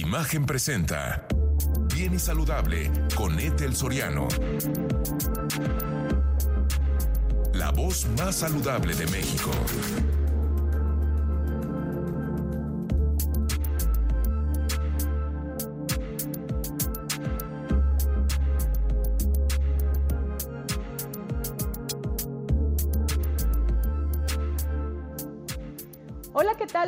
Imagen presenta Bien y Saludable con Ethel Soriano. La voz más saludable de México.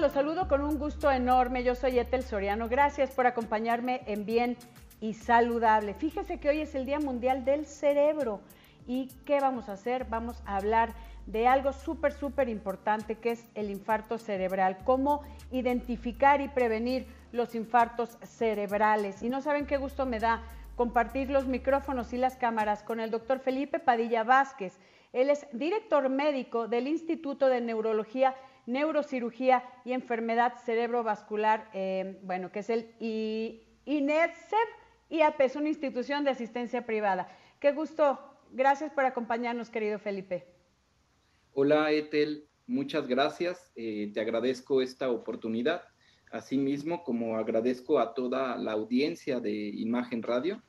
Los saludo con un gusto enorme. Yo soy Etel Soriano. Gracias por acompañarme en Bien y Saludable. Fíjese que hoy es el Día Mundial del Cerebro. ¿Y qué vamos a hacer? Vamos a hablar de algo súper, súper importante que es el infarto cerebral. Cómo identificar y prevenir los infartos cerebrales. Y no saben qué gusto me da compartir los micrófonos y las cámaras con el doctor Felipe Padilla Vázquez. Él es director médico del Instituto de Neurología neurocirugía y enfermedad cerebrovascular, eh, bueno, que es el INEDSEB, IAP, es una institución de asistencia privada. Qué gusto, gracias por acompañarnos, querido Felipe. Hola, Etel, muchas gracias, eh, te agradezco esta oportunidad, asimismo como agradezco a toda la audiencia de Imagen Radio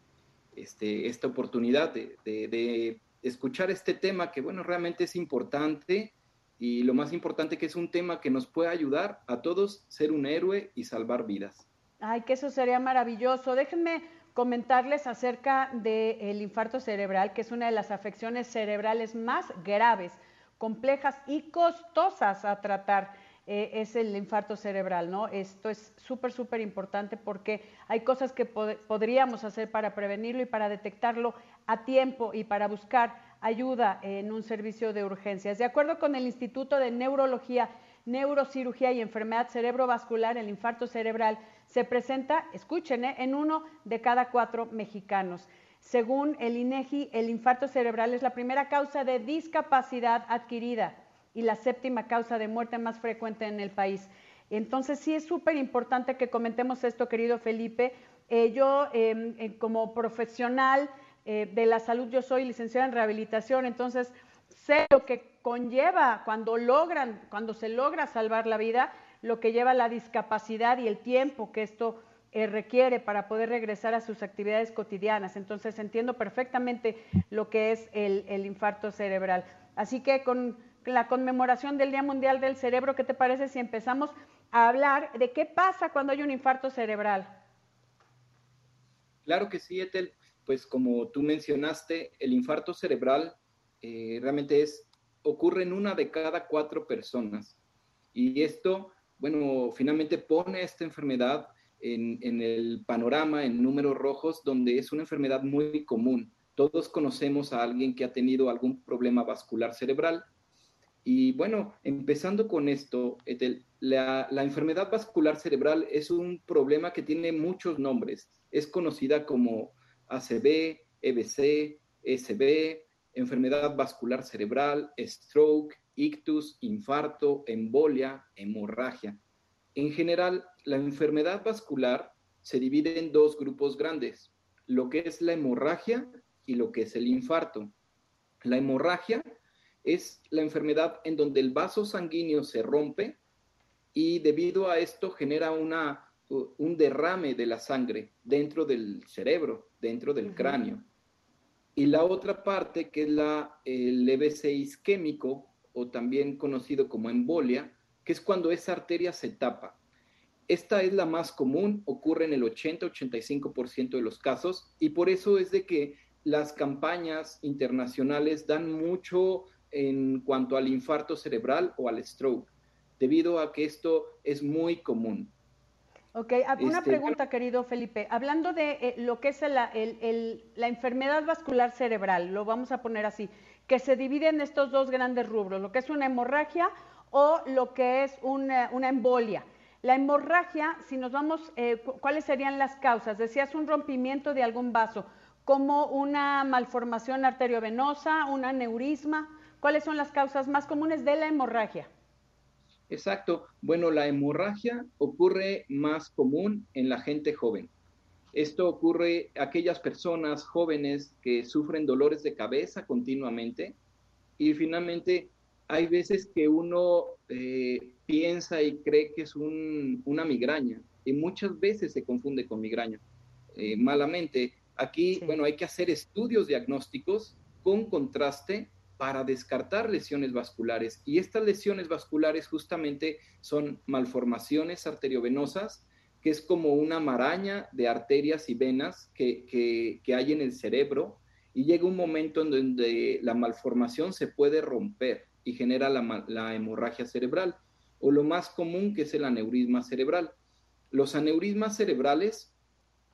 este, esta oportunidad de escuchar este tema que, bueno, realmente es importante y lo más importante que es un tema que nos puede ayudar a todos ser un héroe y salvar vidas. Ay, que eso sería maravilloso. Déjenme comentarles acerca del infarto cerebral, que es una de las afecciones cerebrales más graves, complejas y costosas a tratar. Eh, es el infarto cerebral, ¿no? Esto es súper, súper importante porque hay cosas que podríamos hacer para prevenirlo y para detectarlo a tiempo y para buscar ayuda en un servicio de urgencias. De acuerdo con el Instituto de Neurología, Neurocirugía y Enfermedad Cerebrovascular, el infarto cerebral se presenta, escuchen, ¿eh? en uno de cada cuatro mexicanos. Según el INEGI, el infarto cerebral es la primera causa de discapacidad adquirida y la séptima causa de muerte más frecuente en el país. Entonces sí es súper importante que comentemos esto, querido Felipe. Eh, yo em, eh, como profesional eh, de la salud, yo soy licenciada en rehabilitación, entonces sé lo que conlleva cuando logran, cuando se logra salvar la vida, lo que lleva la discapacidad y el tiempo que esto eh, requiere para poder regresar a sus actividades cotidianas. Entonces entiendo perfectamente lo que es el, infarto cerebral. Así que con la conmemoración del Día Mundial del Cerebro, ¿qué te parece si empezamos a hablar de qué pasa cuando hay un infarto cerebral? Claro que sí, Etel pues como tú mencionaste, el infarto cerebral eh, realmente es, ocurre en una de cada cuatro personas. Y esto, bueno, finalmente pone esta enfermedad en, en el panorama, en números rojos, donde es una enfermedad muy común. Todos conocemos a alguien que ha tenido algún problema vascular cerebral. Y bueno, empezando con esto, la, la, enfermedad vascular cerebral es un problema que tiene muchos nombres. Es conocida como ACV, EBC, SB, enfermedad vascular cerebral, stroke, ictus, infarto, embolia, hemorragia. En general, la enfermedad vascular se divide en dos grupos grandes, lo que es la hemorragia y lo que es el infarto. La hemorragia es la enfermedad en donde el vaso sanguíneo se rompe y debido a esto genera una un derrame de la sangre dentro del cerebro, dentro del cráneo. Y la otra parte, que es la, el EBC isquémico, o también conocido como embolia, que es cuando esa arteria se tapa. Esta es la más común, ocurre en el 80-85% de los casos, y por eso es de que las campañas internacionales dan mucho en cuanto al infarto cerebral o al stroke, debido a que esto es muy común. Ok, ah, una este, pregunta, querido Felipe. Hablando de eh, lo que es la enfermedad vascular cerebral, lo vamos a poner así, que se divide en estos dos grandes rubros, lo que es una hemorragia o lo que es una, embolia. La hemorragia, si nos vamos, eh, ¿cuáles serían las causas? Decías un rompimiento de algún vaso, como una malformación arteriovenosa, un aneurisma. ¿Cuáles son las causas más comunes de la hemorragia? Exacto. Bueno, la hemorragia ocurre más común en la gente joven. Esto ocurre a aquellas personas jóvenes que sufren dolores de cabeza continuamente y finalmente hay veces que uno eh, piensa y cree que es una migraña y muchas veces se confunde con migraña. Eh, malamente, aquí, bueno, hay que hacer estudios diagnósticos con contraste para descartar lesiones vasculares. Y estas lesiones vasculares justamente son malformaciones arteriovenosas, que es como una maraña de arterias y venas que, hay en el cerebro y llega un momento en donde la malformación se puede romper y genera la, la hemorragia cerebral, o lo más común que es el aneurisma cerebral. Los aneurismas cerebrales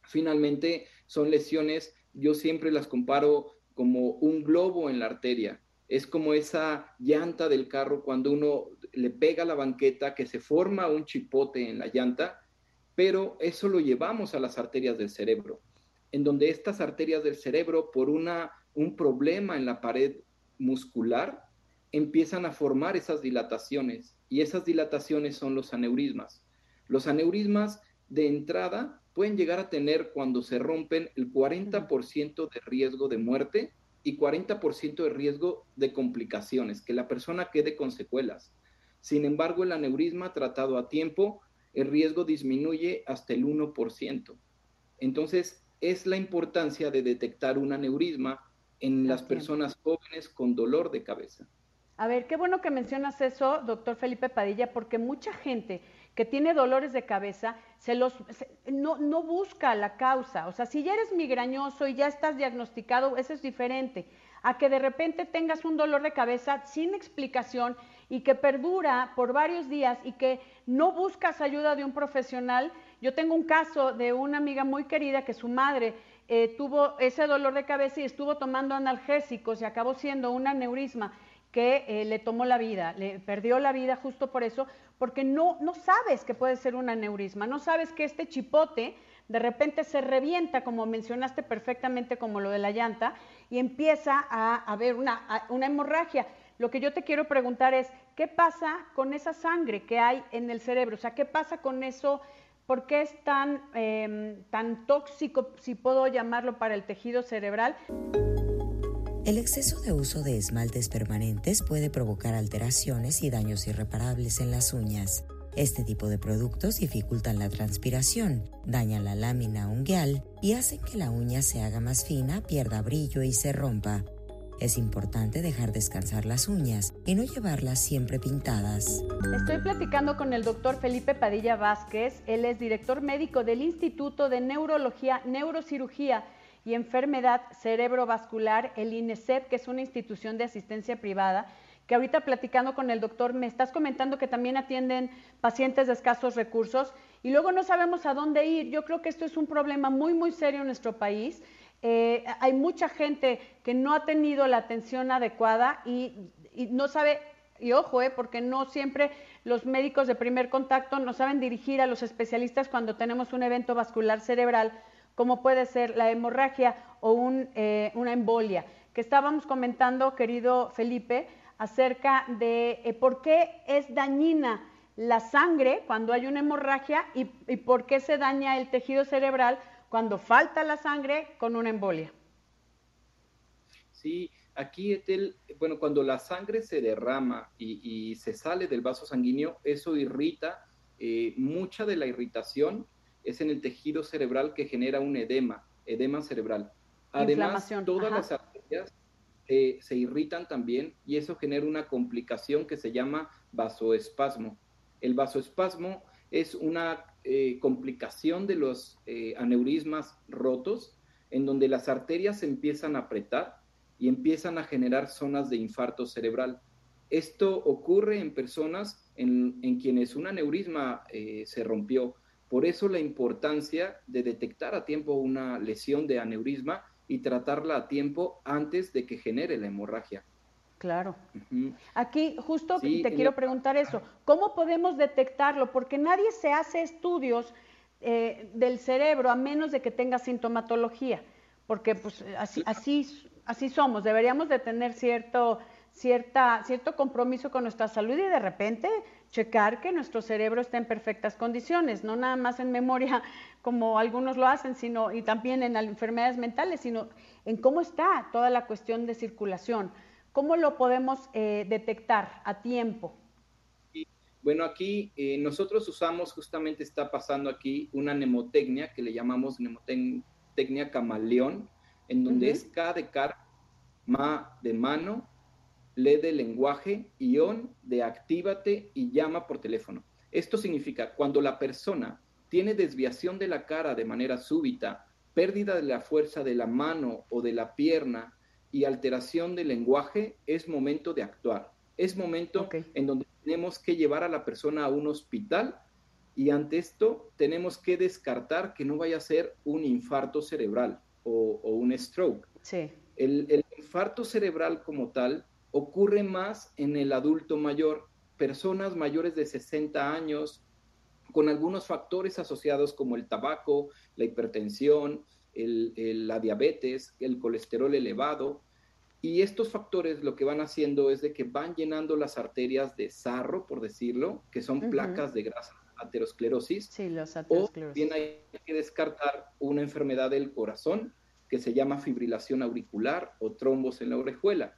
finalmente son lesiones, yo siempre las comparo como un globo en la arteria es como esa llanta del carro cuando uno le pega la banqueta que se forma un chipote en la llanta, pero eso lo llevamos a las arterias del cerebro, en donde estas arterias del cerebro, por una, un problema en la pared muscular, empiezan a formar esas dilataciones y esas dilataciones son los aneurismas. Los aneurismas de entrada pueden llegar a tener cuando se rompen el 40% de riesgo de muerte y 40% de riesgo de complicaciones, que la persona quede con secuelas. Sin embargo, el aneurisma tratado a tiempo, el riesgo disminuye hasta el 1%. Entonces, es la importancia de detectar un aneurisma en las personas jóvenes con dolor de cabeza. A ver, qué bueno que mencionas eso, doctor Felipe Padilla, porque mucha gente que tiene dolores de cabeza se los, no, busca la causa. O sea, si ya eres migrañoso y ya estás diagnosticado, eso es diferente. A que de repente tengas un dolor de cabeza sin explicación y que perdura por varios días y que no buscas ayuda de un profesional. Yo tengo un caso de una amiga muy querida que su madre eh, tuvo ese dolor de cabeza y estuvo tomando analgésicos y acabó siendo un aneurisma que eh, le tomó la vida, le perdió la vida justo por eso, porque no, no sabes que puede ser un aneurisma, no sabes que este chipote de repente se revienta, como mencionaste perfectamente, como lo de la llanta, y empieza a haber una, una hemorragia. Lo que yo te quiero preguntar es, ¿qué pasa con esa sangre que hay en el cerebro? O sea, ¿qué pasa con eso? ¿Por qué es tan, em, tan tóxico, si puedo llamarlo, para el tejido cerebral? El exceso de uso de esmaltes permanentes puede provocar alteraciones y daños irreparables en las uñas. Este tipo de productos dificultan la transpiración, dañan la lámina ungueal y hacen que la uña se haga más fina, pierda brillo y se rompa. Es importante dejar descansar las uñas y no llevarlas siempre pintadas. Estoy platicando con el doctor Felipe Padilla Vázquez. Él es director médico del Instituto de Neurología, Neurocirugía y Enfermedad Cerebrovascular, el INESEP, que es una institución de asistencia privada, que ahorita platicando con el doctor me estás comentando que también atienden pacientes de escasos recursos y luego no sabemos a dónde ir. Yo creo que esto es un problema muy, muy serio en nuestro país. Eh, hay mucha gente que no ha tenido la atención adecuada y, no sabe, y ojo, eh, porque no siempre los médicos de primer contacto nos saben dirigir a los especialistas cuando tenemos un evento vascular cerebral como puede ser la hemorragia o eh, una embolia, que estábamos comentando, querido Felipe, acerca de eh, por qué es dañina la sangre cuando hay una hemorragia y, por qué se daña el tejido cerebral cuando falta la sangre con una embolia. Sí, aquí, bueno, cuando la sangre se derrama y, se sale del vaso sanguíneo, eso irrita, eh, mucha de la irritación es en el tejido cerebral que genera un edema, edema cerebral. Además, todas las arterias eh, se irritan también y eso genera una complicación que se llama vasoespasmo. El vasoespasmo es una eh, complicación de los eh, aneurismas rotos en donde las arterias se empiezan a apretar y empiezan a generar zonas de infarto cerebral. Esto ocurre en personas en, en quienes un aneurisma se rompió por eso la importancia de detectar a tiempo una lesión de aneurisma y tratarla a tiempo antes de que genere la hemorragia. Claro. Aquí justo te quiero preguntar eso. ¿Cómo podemos detectarlo? Porque nadie se hace estudios eh, del cerebro a menos de que tenga sintomatología, porque pues así, así, así somos. Deberíamos de tener cierto, cierta, cierto compromiso con nuestra salud y de repente checar que nuestro cerebro está en perfectas condiciones, no nada más en memoria como algunos lo hacen, sino y también en enfermedades mentales, sino en cómo está toda la cuestión de circulación, cómo lo podemos eh, detectar a tiempo. Bueno, aquí eh, nosotros usamos, justamente está pasando aquí una mnemotecnia que le llamamos mnemotecnia camaleón, en donde es K de car, ma de mano, le de lenguaje, ion de actívate y llama por teléfono. Esto significa cuando la persona tiene desviación de la cara de manera súbita, pérdida de la fuerza de la mano o de la pierna y alteración del lenguaje, es momento de actuar. Es momento en donde tenemos que llevar a la persona a un hospital y ante esto tenemos que descartar que no vaya a ser un infarto cerebral o, un stroke. Sí. El, el, infarto cerebral como tal ocurre más en el adulto mayor, personas mayores de 60 años, con algunos factores asociados como el tabaco, la hipertensión, la diabetes, el colesterol elevado, y estos factores lo que van haciendo es de que van llenando las arterias de sarro, por decirlo, que son placas de grasa, aterosclerosis. Sí, los aterosclerosis. O bien hay que descartar una enfermedad del corazón que se llama fibrilación auricular o trombos en la orejuela.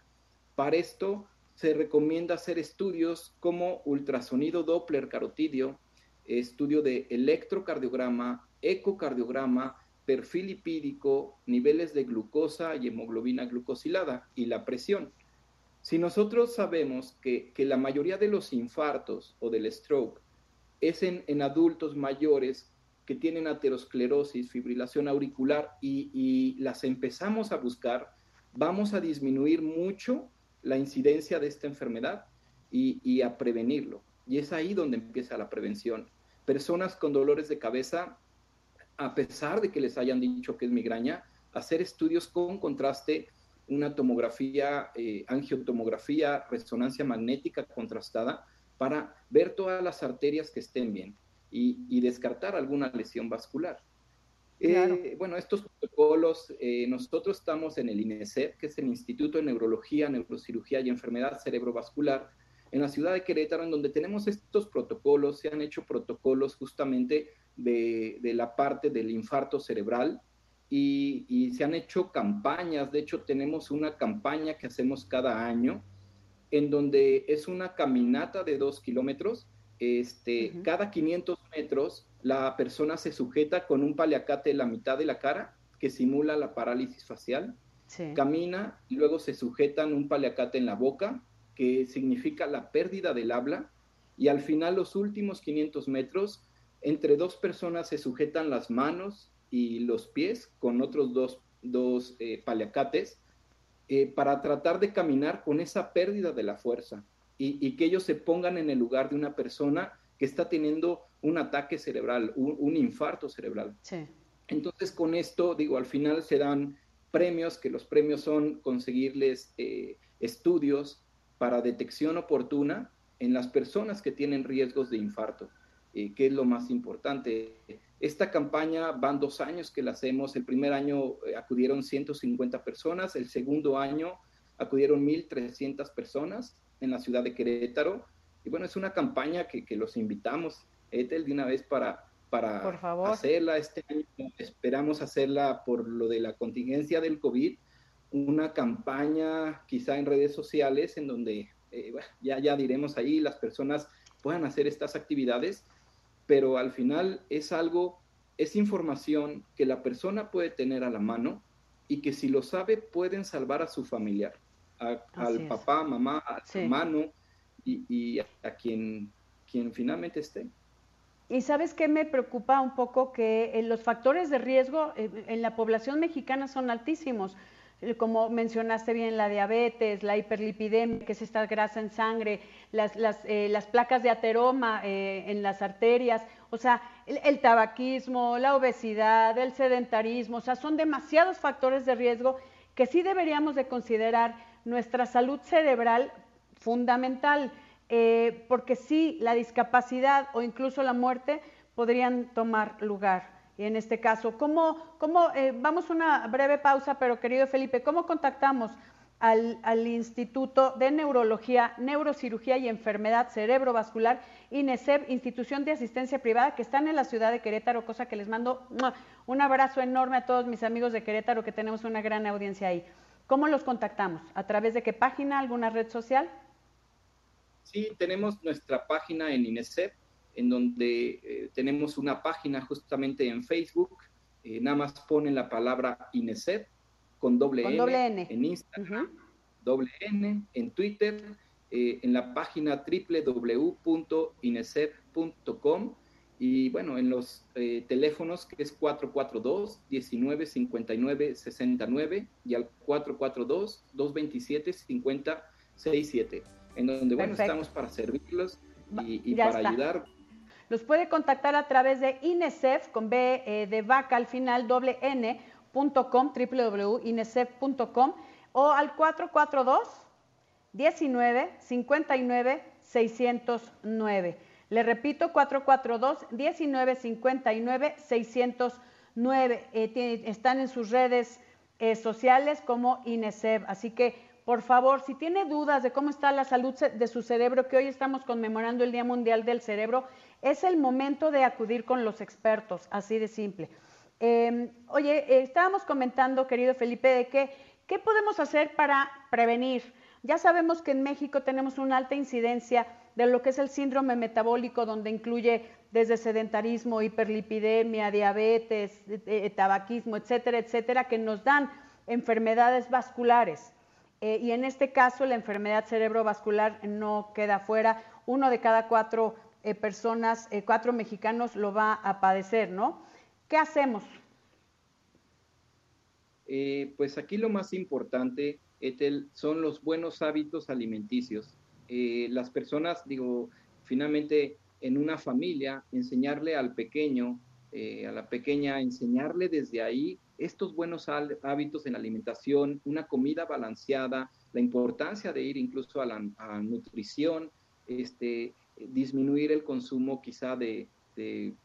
Para esto se recomienda hacer estudios como ultrasonido Doppler carotidio, estudio de electrocardiograma, ecocardiograma, perfil lipídico, niveles de glucosa y hemoglobina glucosilada y la presión. Si nosotros sabemos que, la mayoría de los infartos o del stroke es en, adultos mayores que tienen aterosclerosis, fibrilación auricular y, las empezamos a buscar, vamos a disminuir mucho la incidencia de esta enfermedad y, y a prevenirlo. Y es ahí donde empieza la prevención. Personas con dolores de cabeza a pesar de que les hayan dicho que es migraña, hacer estudios con contraste, una tomografía, eh, angiotomografía, resonancia magnética contrastada, para ver todas las arterias que estén bien y, descartar alguna lesión vascular. Eh, bueno, estos protocolos, eh, nosotros estamos en el INESEP, que es el Instituto de Neurología, Neurocirugía y Enfermedad Cerebrovascular, en la ciudad de Querétaro, en donde tenemos estos protocolos, se han hecho protocolos justamente de, la parte del infarto cerebral y, se han hecho campañas, de hecho tenemos una campaña que hacemos cada año en donde es una caminata de dos kilómetros, este, cada 500 metros la persona se sujeta con un paliacate en la mitad de la cara que simula la parálisis facial, camina y luego se sujetan un paliacate en la boca que significa la pérdida del habla y al final los últimos 500 metros entre dos personas se sujetan las manos y los pies con otros dos, dos eh, paliacates eh, para tratar de caminar con esa pérdida de la fuerza y, que ellos se pongan en el lugar de una persona que está teniendo un ataque cerebral, un, infarto cerebral. Entonces con esto, digo, al final se dan premios, que los premios son conseguirles eh, estudios para detección oportuna en las personas que tienen riesgos de infarto. Eh, ¿Qué es lo más importante. Esta campaña van dos años que la hacemos. El primer año eh, acudieron 150 personas, el segundo año acudieron 1.300 personas en la ciudad de Querétaro. Y bueno, es una campaña que, que los invitamos, Ethel, de una vez para, para hacerla este año. Esperamos hacerla por lo de la contingencia del COVID, una campaña quizá en redes sociales en donde eh, ya, ya diremos ahí las personas puedan hacer estas actividades pero al final es algo, es información que la persona puede tener a la mano y que si lo sabe pueden salvar a su familiar, al papá, mamá, al hermano y, a, quien, quien finalmente esté. Y sabes qué me preocupa un poco que eh, los factores de riesgo eh, en la población mexicana son altísimos. Eh, como mencionaste bien, la diabetes, la hiperlipidemia, que es esta grasa en sangre, las, las, eh, las placas de ateroma eh, en las arterias, o sea, el, tabaquismo, la obesidad, el sedentarismo, o sea, son demasiados factores de riesgo que sí deberíamos de considerar nuestra salud cerebral fundamental, porque sí, la discapacidad o incluso la muerte podrían tomar lugar y en este caso. ¿Cómo, cómo eh, vamos a una breve pausa, pero querido Felipe, ¿cómo contactamos al, al, Instituto de Neurología, Neurocirugía y Enfermedad Cerebrovascular, INESEB, Institución de Asistencia Privada, que están en la ciudad de Querétaro, cosa que les mando un abrazo enorme a todos mis amigos de Querétaro, que tenemos una gran audiencia ahí. ¿Cómo los contactamos? ¿A través de qué página? ¿Alguna red social? Sí, tenemos nuestra página en INESEP, en donde eh, tenemos una página justamente en Facebook, eh, nada más ponen la palabra INESEP con doble, N, en Instagram, doble N en Twitter, eh, en la página www.inesep.com y bueno, en los teléfonos que es 442-1959-69 y al 442-227-5067, en donde bueno, estamos para servirlos y, para ayudar. Los puede contactar a través de INESEF con B eh, de vaca al final, doble N, www.inesef.com o al 442 19 59 609. Le repito, 442 19 59 609. están en sus redes eh, sociales como INESEF. Así que, por favor, si tiene dudas de cómo está la salud de su cerebro, que hoy estamos conmemorando el Día Mundial del Cerebro, es el momento de acudir con los expertos, así de simple. Em, oye, eh, estábamos comentando, querido Felipe, de que, qué podemos hacer para prevenir. Ya sabemos que en México tenemos una alta incidencia de lo que es el síndrome metabólico, donde incluye desde sedentarismo, hiperlipidemia, diabetes, eh, tabaquismo, etcétera, etcétera, que nos dan enfermedades vasculares. Eh, y en este caso, la enfermedad cerebrovascular no queda fuera. Uno de cada cuatro eh, personas, eh, cuatro mexicanos lo va a padecer, ¿no? ¿Qué hacemos? Pues aquí lo más importante, son los buenos hábitos alimenticios. Las personas, digo, finalmente en una familia, enseñarle al pequeño, a la pequeña, enseñarle desde ahí estos buenos hábitos en alimentación, una comida balanceada, la importancia de ir incluso a la a nutrición, este, disminuir el consumo quizá de,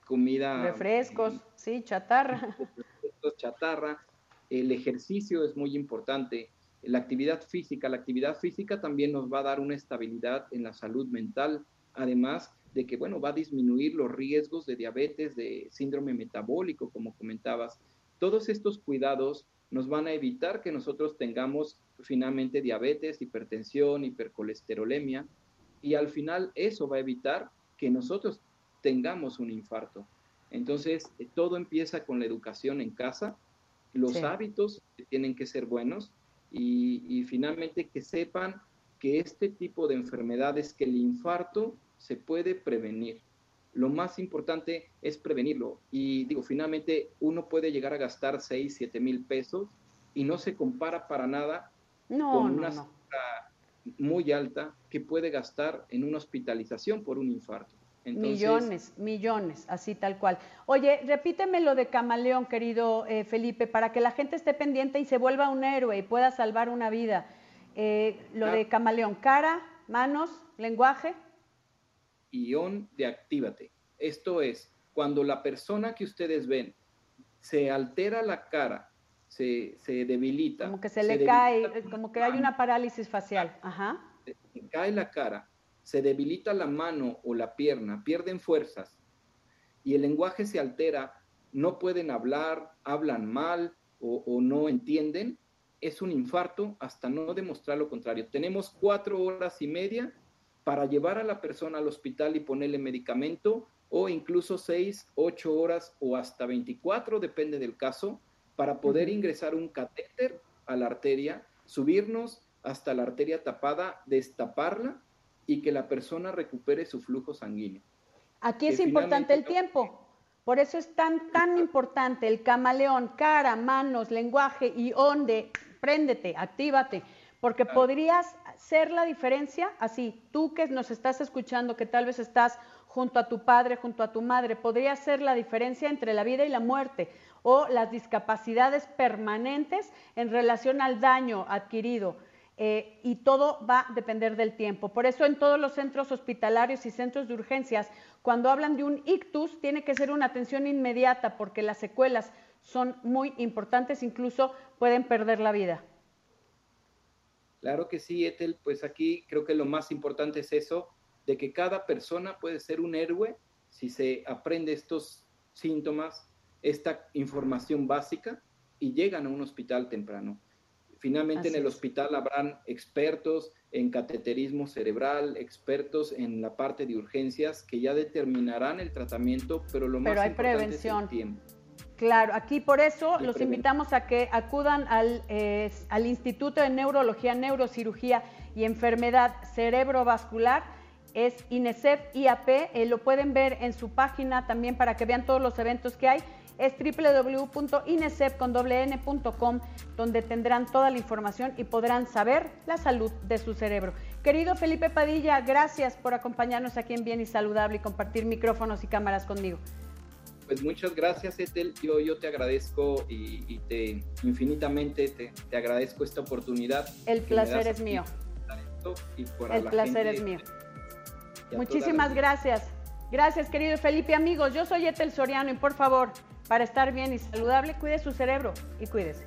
comida. Refrescos, sí, chatarra. Refrescos, chatarra. El ejercicio es muy importante. La actividad física, la actividad física también nos va a dar una estabilidad en la salud mental, además de que, bueno, va a disminuir los riesgos de diabetes, de síndrome metabólico, como comentabas. Todos estos cuidados nos van a evitar que nosotros tengamos finalmente diabetes, hipertensión, hipercolesterolemia, y al final eso va a evitar que nosotros tengamos un infarto. Entonces, eh, todo empieza con la educación en casa, los hábitos tienen que ser buenos y, finalmente que sepan que este tipo de enfermedades, que el infarto se puede prevenir. Lo más importante es prevenirlo. Y digo, finalmente uno puede llegar a gastar 6, 7 mil pesos y no se compara para nada con una muy alta que puede gastar en una hospitalización por un infarto. Millones, millones, así tal cual. Oye, repíteme lo de camaleón, querido eh, Felipe, para que la gente esté pendiente y se vuelva un héroe y pueda salvar una vida. Eh, lo de camaleón, cara, manos, lenguaje. Ión de actívate. Esto es, cuando la persona que ustedes ven se altera la cara, se, se debilita. Como que se, le cae, como que hay una parálisis facial. Ajá. Se cae la cara, se debilita la mano o la pierna, pierden fuerzas y el lenguaje se altera, no pueden hablar, hablan mal o, o no entienden, es un infarto hasta no demostrar lo contrario. Tenemos cuatro horas y media para llevar a la persona al hospital y ponerle medicamento o incluso seis, ocho horas o hasta 24, depende del caso, para poder ingresar un catéter a la arteria, subirnos hasta la arteria tapada, destaparla y que la persona recupere su flujo sanguíneo. Aquí es importante el tiempo. Por eso es tan, tan importante el camaleón, cara, manos, lenguaje y onde, préndete, actívate, porque podrías ser la diferencia así, tú que nos estás escuchando, que tal vez estás junto a tu padre, junto a tu madre, podría ser la diferencia entre la vida y la muerte o las discapacidades permanentes en relación al daño adquirido. Eh, y todo va a depender del tiempo. Por eso en todos los centros hospitalarios y centros de urgencias, cuando hablan de un ictus, tiene que ser una atención inmediata porque las secuelas son muy importantes, incluso pueden perder la vida. Claro que sí, Ethel, pues aquí creo que lo más importante es eso, de que cada persona puede ser un héroe si se aprende estos síntomas esta información básica y llegan a un hospital temprano. Finalmente en el hospital habrán expertos en cateterismo cerebral, expertos en la parte de urgencias que ya determinarán el tratamiento, pero lo más hay importante prevención. es el tiempo. Claro, aquí por eso los invitamos a que acudan al, al Instituto de Neurología, Neurocirugía y Enfermedad Cerebrovascular es INESEP IAP, eh, lo pueden ver en su página también para que vean todos los eventos que hay, es www.inesep.com, donde tendrán toda la información y podrán saber la salud de su cerebro. Querido Felipe Padilla, gracias por acompañarnos aquí en Bien y Saludable y compartir micrófonos y cámaras conmigo. Pues muchas gracias, Etel. Yo, yo te agradezco y, te infinitamente te, agradezco esta oportunidad. El placer es mío. El placer es mío. Muchísimas gracias. Gracias, querido Felipe. Amigos, yo soy Etel Soriano y por favor, para estar bien y saludable, cuide su cerebro y cuídese.